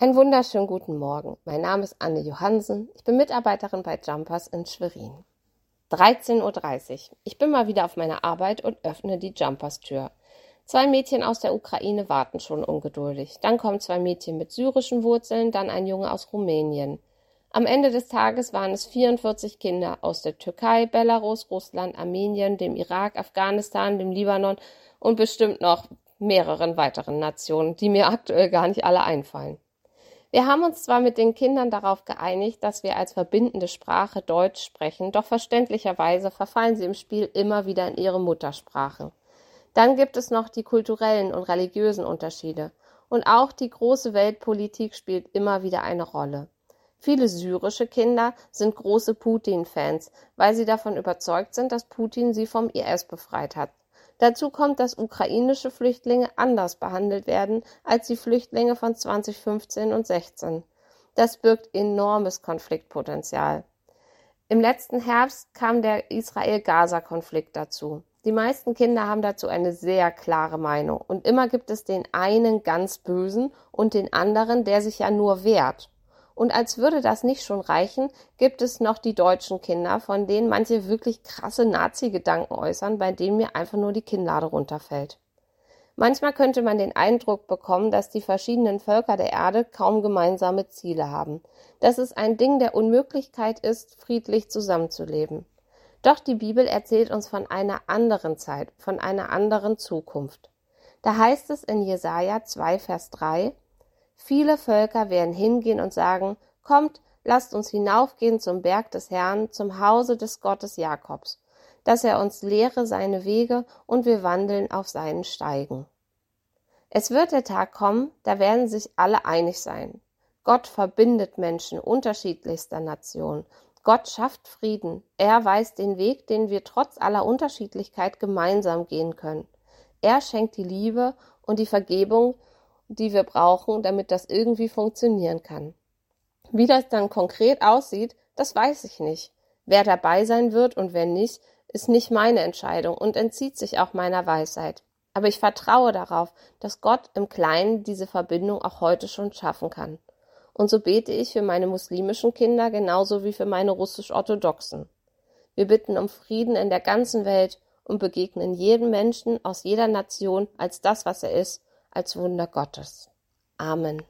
Einen wunderschönen guten Morgen. Mein Name ist Anne Johansen. Ich bin Mitarbeiterin bei Jumpers in Schwerin. 13.30 Uhr. Ich bin mal wieder auf meiner Arbeit und öffne die Jumpers Tür. Zwei Mädchen aus der Ukraine warten schon ungeduldig. Dann kommen zwei Mädchen mit syrischen Wurzeln, dann ein Junge aus Rumänien. Am Ende des Tages waren es 44 Kinder aus der Türkei, Belarus, Russland, Armenien, dem Irak, Afghanistan, dem Libanon und bestimmt noch mehreren weiteren Nationen, die mir aktuell gar nicht alle einfallen. Wir haben uns zwar mit den Kindern darauf geeinigt, dass wir als verbindende Sprache Deutsch sprechen, doch verständlicherweise verfallen sie im Spiel immer wieder in ihre Muttersprache. Dann gibt es noch die kulturellen und religiösen Unterschiede. Und auch die große Weltpolitik spielt immer wieder eine Rolle. Viele syrische Kinder sind große Putin-Fans, weil sie davon überzeugt sind, dass Putin sie vom IS befreit hat. Dazu kommt, dass ukrainische Flüchtlinge anders behandelt werden als die Flüchtlinge von 2015 und 16. Das birgt enormes Konfliktpotenzial. Im letzten Herbst kam der Israel-Gaza-Konflikt dazu. Die meisten Kinder haben dazu eine sehr klare Meinung und immer gibt es den einen ganz Bösen und den anderen, der sich ja nur wehrt. Und als würde das nicht schon reichen, gibt es noch die deutschen Kinder, von denen manche wirklich krasse Nazi-Gedanken äußern, bei denen mir einfach nur die Kinnlade runterfällt. Manchmal könnte man den Eindruck bekommen, dass die verschiedenen Völker der Erde kaum gemeinsame Ziele haben, dass es ein Ding der Unmöglichkeit ist, friedlich zusammenzuleben. Doch die Bibel erzählt uns von einer anderen Zeit, von einer anderen Zukunft. Da heißt es in Jesaja 2, Vers 3, Viele Völker werden hingehen und sagen, kommt, lasst uns hinaufgehen zum Berg des Herrn, zum Hause des Gottes Jakobs, dass er uns lehre seine Wege und wir wandeln auf seinen Steigen. Es wird der Tag kommen, da werden sich alle einig sein. Gott verbindet Menschen unterschiedlichster Nationen. Gott schafft Frieden. Er weiß den Weg, den wir trotz aller Unterschiedlichkeit gemeinsam gehen können. Er schenkt die Liebe und die Vergebung, die wir brauchen, damit das irgendwie funktionieren kann. Wie das dann konkret aussieht, das weiß ich nicht. Wer dabei sein wird und wer nicht, ist nicht meine Entscheidung und entzieht sich auch meiner Weisheit. Aber ich vertraue darauf, dass Gott im Kleinen diese Verbindung auch heute schon schaffen kann. Und so bete ich für meine muslimischen Kinder genauso wie für meine russisch-orthodoxen. Wir bitten um Frieden in der ganzen Welt und begegnen jedem Menschen aus jeder Nation als das, was er ist, als Wunder Gottes. Amen.